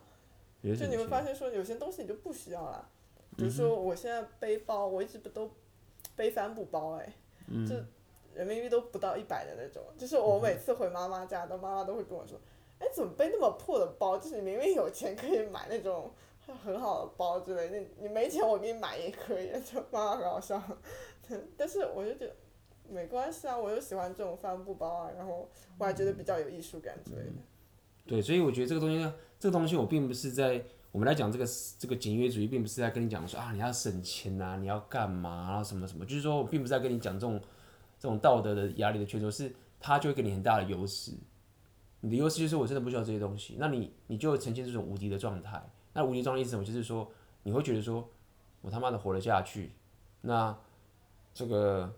就你会发现说，有些东西你就不需要了。比如说我现在背包，我一直不都背帆布包哎，就人民币都不到一百的那种。就是我每次回妈妈家，都妈妈都会跟我说，哎，怎么背那么破的包？就是你明明有钱可以买那种很好的包之类的，你你没钱我给你买也可以。就妈妈很好笑，但是我就觉得。没关系啊，我就喜欢这种帆布包啊，然后我还觉得比较有艺术感之类的。嗯。对，所以我觉得这个东西呢，这个东西我并不是在我们来讲这个这个简约主义，并不是在跟你讲说啊你要省钱呐，你要干嘛啊什么什么，就是说我并不是在跟你讲这种这种道德的压力的缺失，是它就会给你很大的优势。你的优势就是我真的不需要这些东西，那你你就会呈现这种无敌的状态。那无敌状态意思什么？就是说你会觉得说我他妈的活得下去，那这个。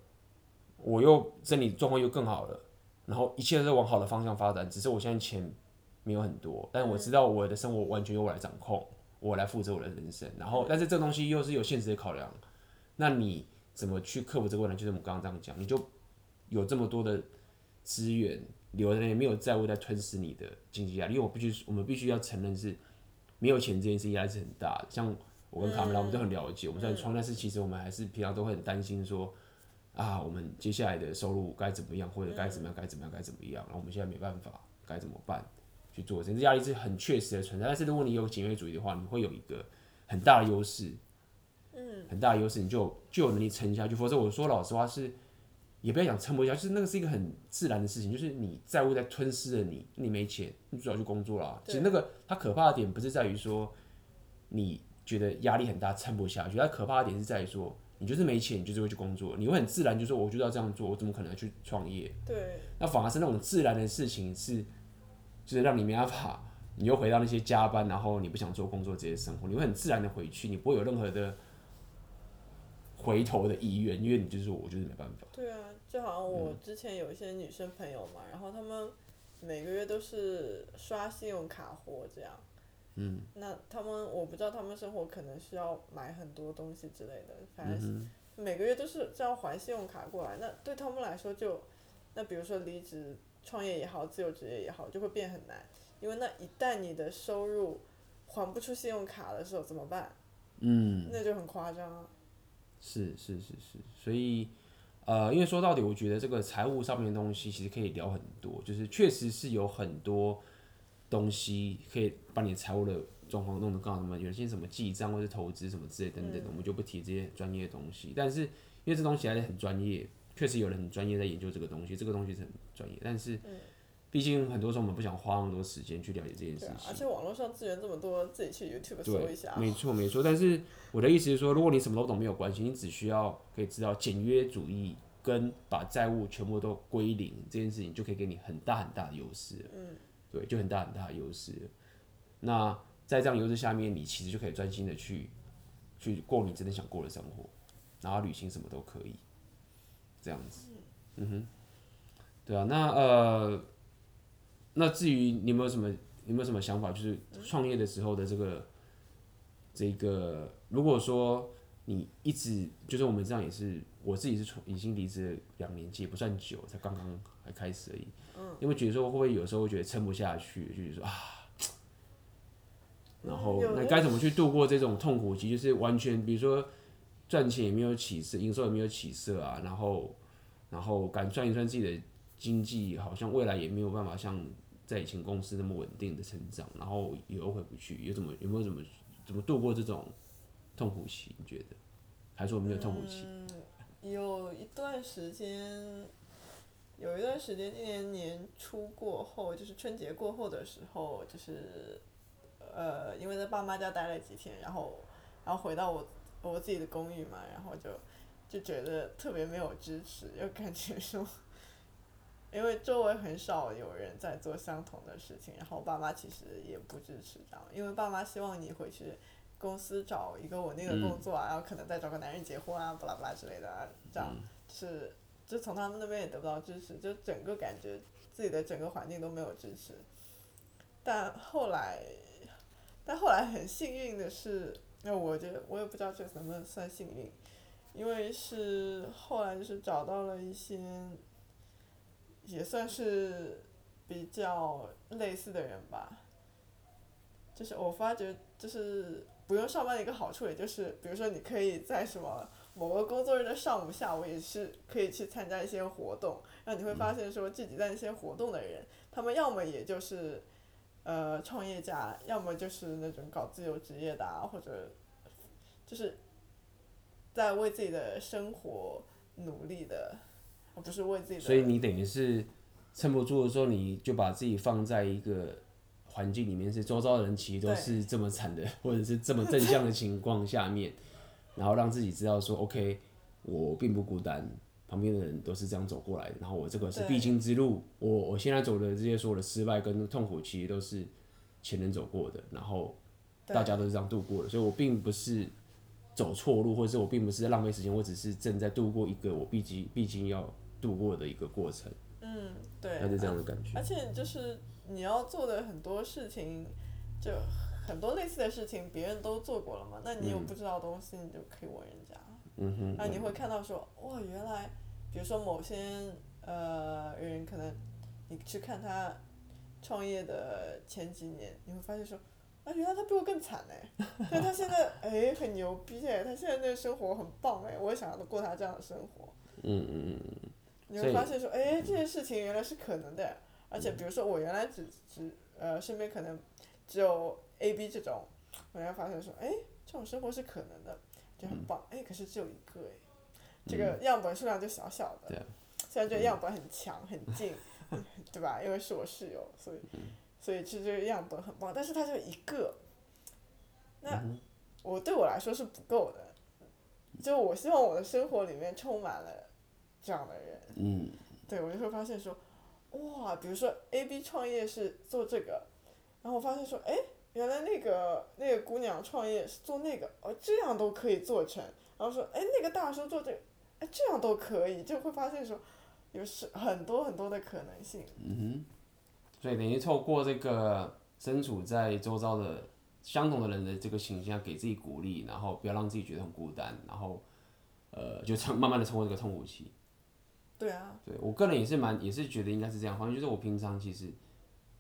我又身体状况又更好了，然后一切都在往好的方向发展。只是我现在钱没有很多，但我知道我的生活完全由我来掌控，我来负责我的人生。然后，但是这东西又是有现实的考量。那你怎么去克服这个问题？就是我们刚刚这样讲，你就有这么多的资源留在那里，没有债务在吞噬你的经济压力。因为我必须，我们必须要承认是没有钱这件事压力是很大的。像我跟卡梅拉，我们都很了解。我们虽然创，但是其实我们还是平常都会很担心说。啊，我们接下来的收入该怎么样，或者该怎么样，该怎么样，该怎么样？然后我们现在没办法，该怎么办？去做，这压力是很确实的存在。但是如果你有简约主义的话，你会有一个很大的优势，嗯，很大的优势，你就就有能力撑下去。否则我说老实话是，也不要讲撑不下去，就是那个是一个很自然的事情，就是你债务在吞噬了你，你没钱，你最好去工作了。其实那个它可怕的点不是在于说你觉得压力很大撑不下去，它可怕的点是在于说。你就是没钱，你就是会去工作，你会很自然就说，我就要这样做，我怎么可能去创业？对。那反而是那种自然的事情是，就是让你没办法，你又回到那些加班，然后你不想做工作这些生活，你会很自然的回去，你不会有任何的回头的意愿，因为你就是我就是没办法。对啊，就好像我之前有一些女生朋友嘛，嗯、然后她们每个月都是刷信用卡活这样。嗯，那他们我不知道他们生活可能需要买很多东西之类的，反正每个月都是这样还信用卡过来，那对他们来说就，那比如说离职创业也好，自由职业也好，就会变很难，因为那一旦你的收入还不出信用卡的时候怎么办？嗯，那就很夸张啊。是是是是，所以呃，因为说到底，我觉得这个财务上面的东西其实可以聊很多，就是确实是有很多东西可以把你财务的状况弄得更好，什么有些什么记账或者投资什么之类等等的，嗯、我们就不提这些专业的东西。但是因为这东西还是很专业，确实有人很专业在研究这个东西，这个东西是很专业，但是。嗯毕竟很多时候我们不想花那么多时间去了解这件事情，而且网络上资源这么多，自己去 YouTube 搜一下。没错没错，但是我的意思是说，如果你什么都懂没有关系，你只需要可以知道简约主义跟把债务全部都归零这件事情，就可以给你很大很大的优势。嗯，对，就很大很大的优势。那在这样优势下面，你其实就可以专心的去去过你真的想过的生活，然后旅行什么都可以，这样子。嗯哼，对啊，那呃。那至于你有没有什么有没有什么想法，就是创业的时候的这个这个，如果说你一直就是我们这样也是，我自己是从已经离职了两年，也不算久，才刚刚还开始而已。嗯。因为觉得说会不会有时候会觉得撑不下去，就是说啊，然后那该怎么去度过这种痛苦期？就是完全比如说赚钱也没有起色，营收也没有起色啊，然后然后敢赚一赚自己的经济，好像未来也没有办法像。在以前公司那么稳定的成长，然后又回不去，有怎么有没有怎么怎么度过这种痛苦期？你觉得？还是说没有痛苦期？嗯，有一段时间，有一段时间，今年年初过后，就是春节过后的时候，就是呃，因为在爸妈家待了几天，然后然后回到我我自己的公寓嘛，然后就就觉得特别没有支持，又感觉说。因为周围很少有人在做相同的事情，然后爸妈其实也不支持这样，因为爸妈希望你回去公司找一个稳定的工作啊，然后可能再找个男人结婚啊，巴拉巴拉之类的啊，这样是就从他们那边也得不到支持，就整个感觉自己的整个环境都没有支持。但后来，但后来很幸运的是，那我觉得我也不知道这能不能算幸运，因为是后来就是找到了一些。也算是比较类似的人吧，就是我发觉，就是不用上班的一个好处，也就是比如说你可以在什么某个工作日的上午、下午也是可以去参加一些活动，然后你会发现说聚集在一些活动的人，他们要么也就是呃创业家，要么就是那种搞自由职业的啊，或者就是在为自己的生活努力的。不是为自己，所以你等于是撑不住的时候，你就把自己放在一个环境里面，是周遭的人其实都是这么惨的，或者是这么正向的情况下面，然后让自己知道说，OK，我并不孤单，旁边的人都是这样走过来的，然后我这个是必经之路，我我现在走的这些所有的失败跟痛苦，其实都是前人走过的，然后大家都是这样度过的，所以我并不是走错路，或者是我并不是在浪费时间，我只是正在度过一个我必经必经要。度过的一个过程，嗯，对，这样的感觉。而且就是你要做的很多事情，就很多类似的事情，别人都做过了嘛。那你有不知道的东西，你就可以问人家。嗯哼。那你会看到说，哇，原来，比如说某些呃人，可能你去看他创业的前几年，你会发现说，啊，原来他比我更惨哎，但他现在哎很牛逼哎，他现在那个生活很棒哎，我也想要过他这样的生活。嗯嗯嗯。你会发现说，哎，这件事情原来是可能的，而且比如说我原来只只呃身边可能只有 A、B 这种，我原来发现说，哎，这种生活是可能的，就很棒，哎，可是只有一个哎，这个。样本数量就小小的，虽然这个样本很强很近，对吧？因为是我室友，所以所以其实这个样本很棒，但是它就一个，那我对我来说是不够的，就我希望我的生活里面充满了。这样的人，嗯，对，我就会发现说，哇，比如说 A B 创业是做这个，然后我发现说，哎，原来那个那个姑娘创业是做那个，哦，这样都可以做成，然后说，哎，那个大叔做这个，哎，这样都可以，就会发现说，有是很多很多的可能性。嗯哼，所以等于透过这个身处在周遭的相同的人的这个形象，给自己鼓励，然后不要让自己觉得很孤单，然后，呃，就撑慢慢的撑过这个痛苦期。对啊，对我个人也是蛮，也是觉得应该是这样。反正就是我平常其实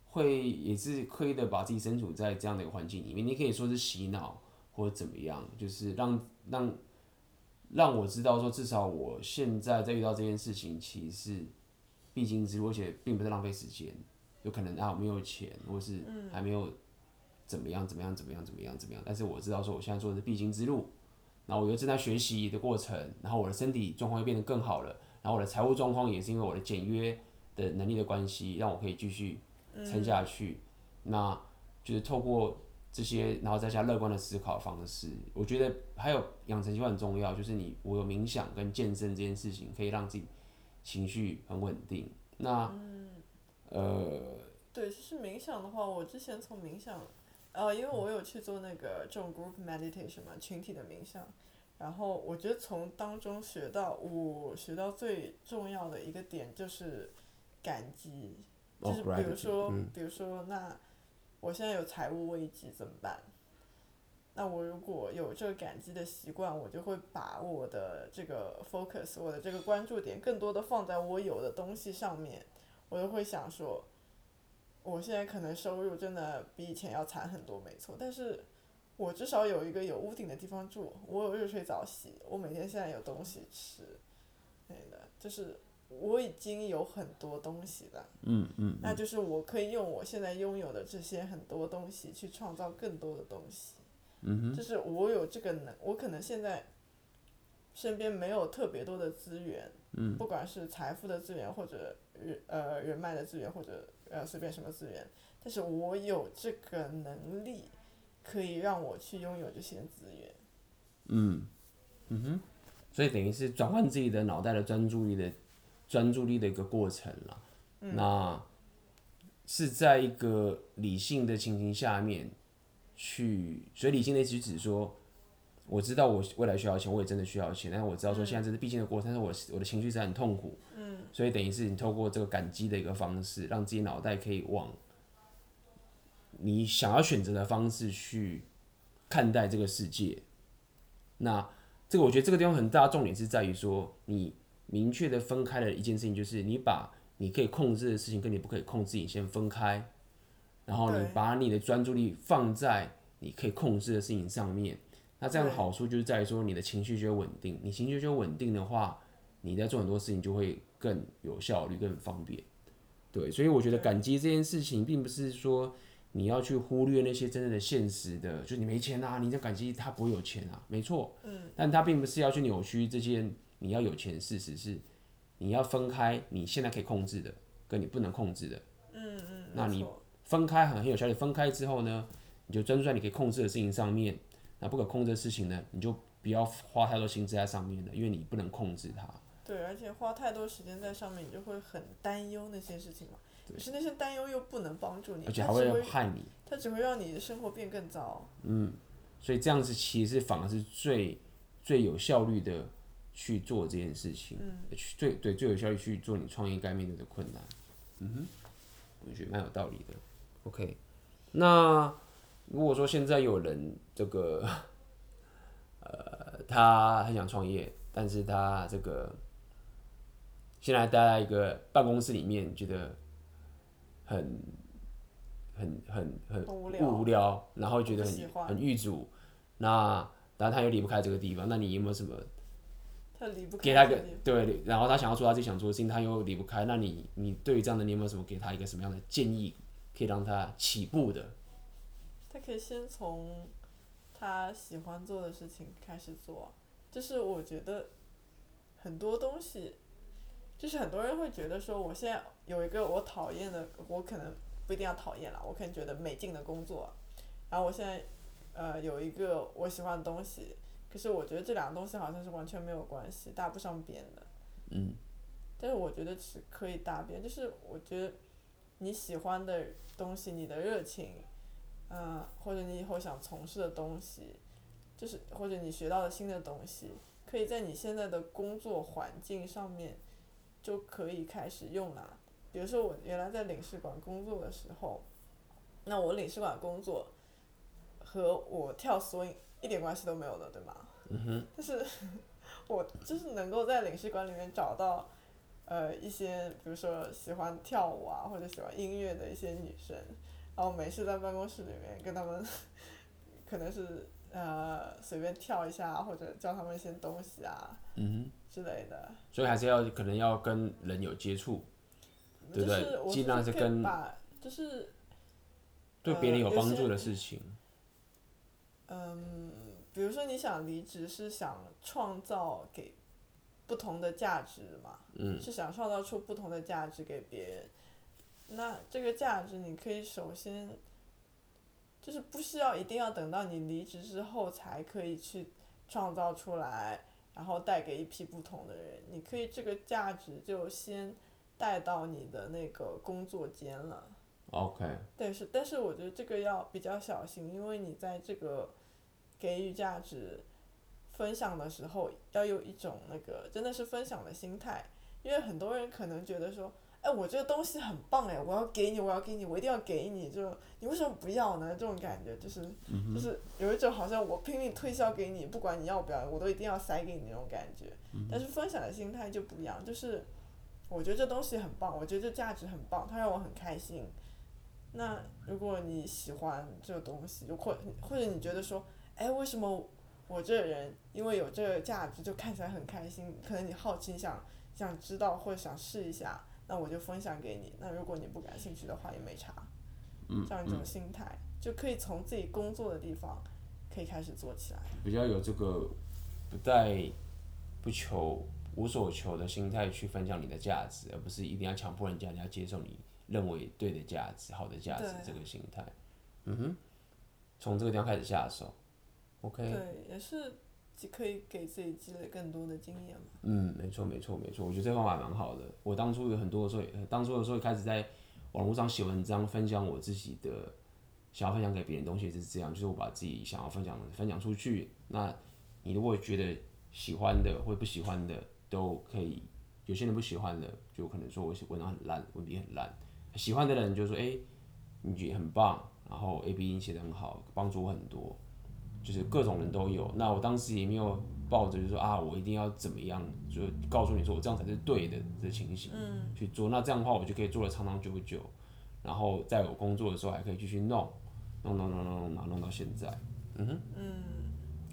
会也是刻意的把自己身处在这样的一个环境里面，你可以说是洗脑，或者怎么样，就是让让让我知道说，至少我现在在遇到这件事情，其实是必经之路，而且并不是浪费时间。有可能啊，我没有钱，或是还没有怎么样怎么样怎么样怎么样怎么样，但是我知道说，我现在做的是必经之路，然后我又正在学习的过程，然后我的身体状况又变得更好了，然后我的财务状况也是因为我的简约的能力的关系，让我可以继续撑下去。那就是透过这些，然后再加乐观的思考方式，我觉得还有养成习惯很重要，就是你我有冥想跟健身这件事情，可以让自己情绪很稳定。那呃，对，其实冥想的话，我之前从冥想，呃，因为我有去做那个这种 group meditation 嘛，群体的冥想，然后我觉得从当中学到，我学到最重要的一个点就是感激，就是比如说，比如说，那我现在有财务危机怎么办？那我如果有这个感激的习惯，我就会把我的这个 focus，我的这个关注点，更多的放在我有的东西上面。我就会想说，我现在可能收入真的比以前要惨很多，没错。但是，我至少有一个有屋顶的地方住，我有热水澡洗，我每天现在有东西吃，对的，就是我已经有很多东西了。嗯嗯。嗯，那就是我可以用我现在拥有的这些很多东西去创造更多的东西。嗯哼。就是我有这个能，我可能现在身边没有特别多的资源。嗯。不管是财富的资源或者。人呃人脉的资源或者呃随便什么资源，但是我有这个能力，可以让我去拥有这些资源。嗯，嗯哼，所以等于是转换自己的脑袋的专注力的专注力的一个过程了。嗯、那是在一个理性的情形下面去，所以理性的意思指说。我知道我未来需要钱，我也真的需要钱，但是我知道说现在这是必经的过程，但是我我的情绪是很痛苦，嗯，所以等于是你透过这个感激的一个方式，让自己脑袋可以往你想要选择的方式去看待这个世界。那这个我觉得这个地方很大重点是在于说，你明确的分开了一件事情，就是你把你可以控制的事情跟你不可以控制，你先分开，然后你把你的专注力放在你可以控制的事情上面。那这样的好处就是在于说，你的情绪就会稳定。你情绪就稳定的话，你在做很多事情就会更有效率、更方便。对，所以我觉得感激这件事情，并不是说你要去忽略那些真正的现实的，就你没钱啊，你这感激他不会有钱啊，没错。嗯。但他并不是要去扭曲这些你要有钱的事实，是你要分开你现在可以控制的，跟你不能控制的。嗯嗯。那你分开很很有效率，分开之后呢，你就专注在你可以控制的事情上面。那不可控制的事情呢，你就不要花太多心思在上面了，因为你不能控制它。对，而且花太多时间在上面，你就会很担忧那些事情嘛。可是那些担忧又不能帮助你，而且还会害你。它只会让你的生活变更糟。嗯，所以这样子其实反而是最最有效率的去做这件事情。嗯。去最对最有效率去做你创业该面对的困难。嗯哼，我觉得蛮有道理的。OK，那。如果说现在有人这个，呃，他很想创业，但是他这个现在待在一个办公室里面，觉得很很很很无聊，无聊，然后觉得很很郁卒，那然后他又离不开这个地方，那你有没有什么？他离不开。给他个对，然后他想要做他自己想做的事情，他又离不开，那你你对于这样的，你有没有什么给他一个什么样的建议，可以让他起步的？他可以先从他喜欢做的事情开始做，就是我觉得很多东西，就是很多人会觉得说，我现在有一个我讨厌的，我可能不一定要讨厌了，我可能觉得没劲的工作，然后我现在呃有一个我喜欢的东西，可是我觉得这两个东西好像是完全没有关系，搭不上边的。嗯。但是我觉得是可以搭边，就是我觉得你喜欢的东西，你的热情。嗯，或者你以后想从事的东西，就是或者你学到的新的东西，可以在你现在的工作环境上面就可以开始用了。比如说我原来在领事馆工作的时候，那我领事馆工作和我跳 swing 一点关系都没有的，对吗？嗯哼。但是，我就是能够在领事馆里面找到，呃，一些比如说喜欢跳舞啊或者喜欢音乐的一些女生。然后没事在办公室里面跟他们，可能是呃随便跳一下，或者教他们一些东西啊，嗯哼，之类的。所以还是要可能要跟人有接触，对不对？尽量是跟就是对别人有帮助的事情。嗯，比如说你想离职是想创造给不同的价值嘛？嗯，是想创造出不同的价值给别人。那这个价值你可以首先，就是不需要一定要等到你离职之后才可以去创造出来，然后带给一批不同的人。你可以这个价值就先带到你的那个工作间了。OK。但，是，但是我觉得这个要比较小心，因为你在这个给予价值分享的时候，要有一种那个真的是分享的心态，因为很多人可能觉得说。哎，我这个东西很棒哎，我要给你，我要给你，我一定要给你，就你为什么不要呢？这种感觉就是，就是有一种好像我拼命推销给你，不管你要不要，我都一定要塞给你那种感觉。但是分享的心态就不一样，就是我觉得这东西很棒，我觉得这价值很棒，它让我很开心。那如果你喜欢这个东西，或或者你觉得说，哎，为什么我这个人因为有这个价值就看起来很开心？可能你好奇想想知道或者想试一下。那我就分享给你。那如果你不感兴趣的话，也没差。嗯，这样一种心态，嗯、就可以从自己工作的地方可以开始做起来。比较有这个不带不求无所求的心态去分享你的价值，而不是一定要强迫人家你要接受你认为对的价值、好的价值这个心态。嗯哼，从这个地方开始下手。OK。对，也是。可以给自己积累更多的经验嘛？嗯，没错，没错，没错。我觉得这方法蛮好的。我当初有很多的时候，当初的时候开始在网络上写文章，分享我自己的想要分享给别人的东西是这样，就是我把自己想要分享的分享出去。那你如果觉得喜欢的或不喜欢的都可以，有些人不喜欢的就可能说我写文章很烂，文笔很烂。喜欢的人就说，哎、你觉得很棒，然后 A B 音写的很好，帮助我很多。就是各种人都有，那我当时也没有抱着就是说啊，我一定要怎么样，就告诉你说我这样才是对的这情形去做。那这样的话，我就可以做的长长久久，然后在我工作的时候还可以继续弄，弄弄弄弄弄弄到现在。嗯哼，嗯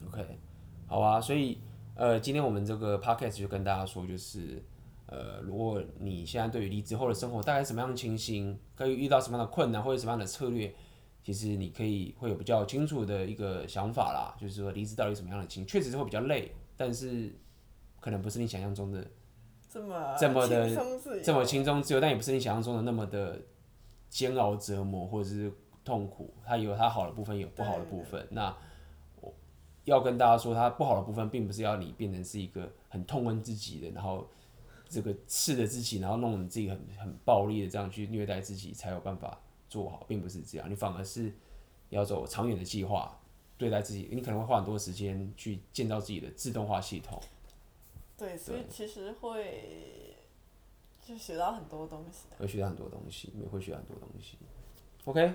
，OK，好啊。所以呃，今天我们这个 Podcast 就跟大家说，就是呃，如果你现在对于离职后的生活大概什么样的情形，可以遇到什么样的困难或者什么样的策略。其实你可以会有比较清楚的一个想法啦，就是说离职到底什么样的情，确实是会比较累，但是可能不是你想象中的这么这么的这么轻松自由，但也不是你想象中的那么的煎熬折磨或者是痛苦，它有它好的部分，有不好的部分。那我要跟大家说，它不好的部分，并不是要你变成是一个很痛恨自己的，然后这个刺着自己，然后弄你自己很很暴力的这样去虐待自己，才有办法。做好并不是这样，你反而是要走长远的计划对待自己。你可能会花很多时间去建造自己的自动化系统。对，所以其实会就学到很多东西。会学到很多东西，你会学到很多东西。OK，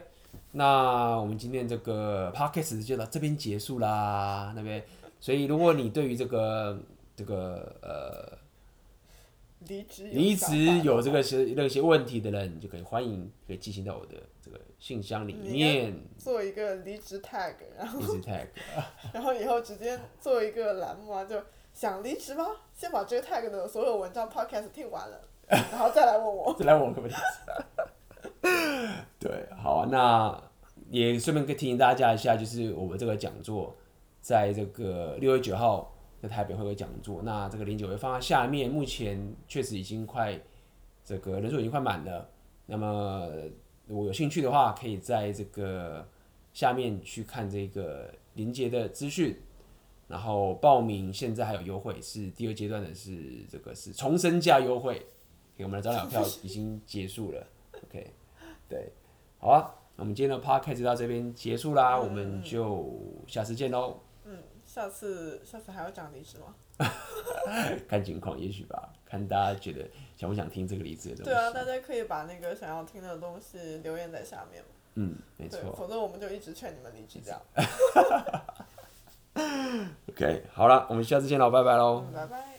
那我们今天这个 Podcast 就到这边结束啦，那边。所以如果你对于这个这个呃。离职离职有这个些那些问题的人，你就可以欢迎可以寄信到我的这个信箱里面，做一个离职 tag，然后离职 tag，然后以后直接做一个栏目啊，就想离职吗？先把这个 tag 的所有文章 podcast 听完了，然后再来问我，再来问我可不可以离职？对，好啊，那也顺便可以提醒大家一下，就是我们这个讲座在这个六月九号。在台北会有讲座，那这个链接我会放在下面。目前确实已经快，这个人数已经快满了。那么如果有兴趣的话，可以在这个下面去看这个林杰的资讯，然后报名。现在还有优惠，是第二阶段的是这个是重生价优惠，给我们的早鸟票已经结束了。OK，对，好啊，那我们今天的 Podcast 就到这边结束啦，我们就下次见喽。下次下次还要讲离职吗？看情况，也许吧。看大家觉得想不想听这个离职的东西。对啊，大家可以把那个想要听的东西留言在下面。嗯，没错。否则我们就一直劝你们离职这样。OK，好了，我们下次见喽，拜拜喽。拜拜。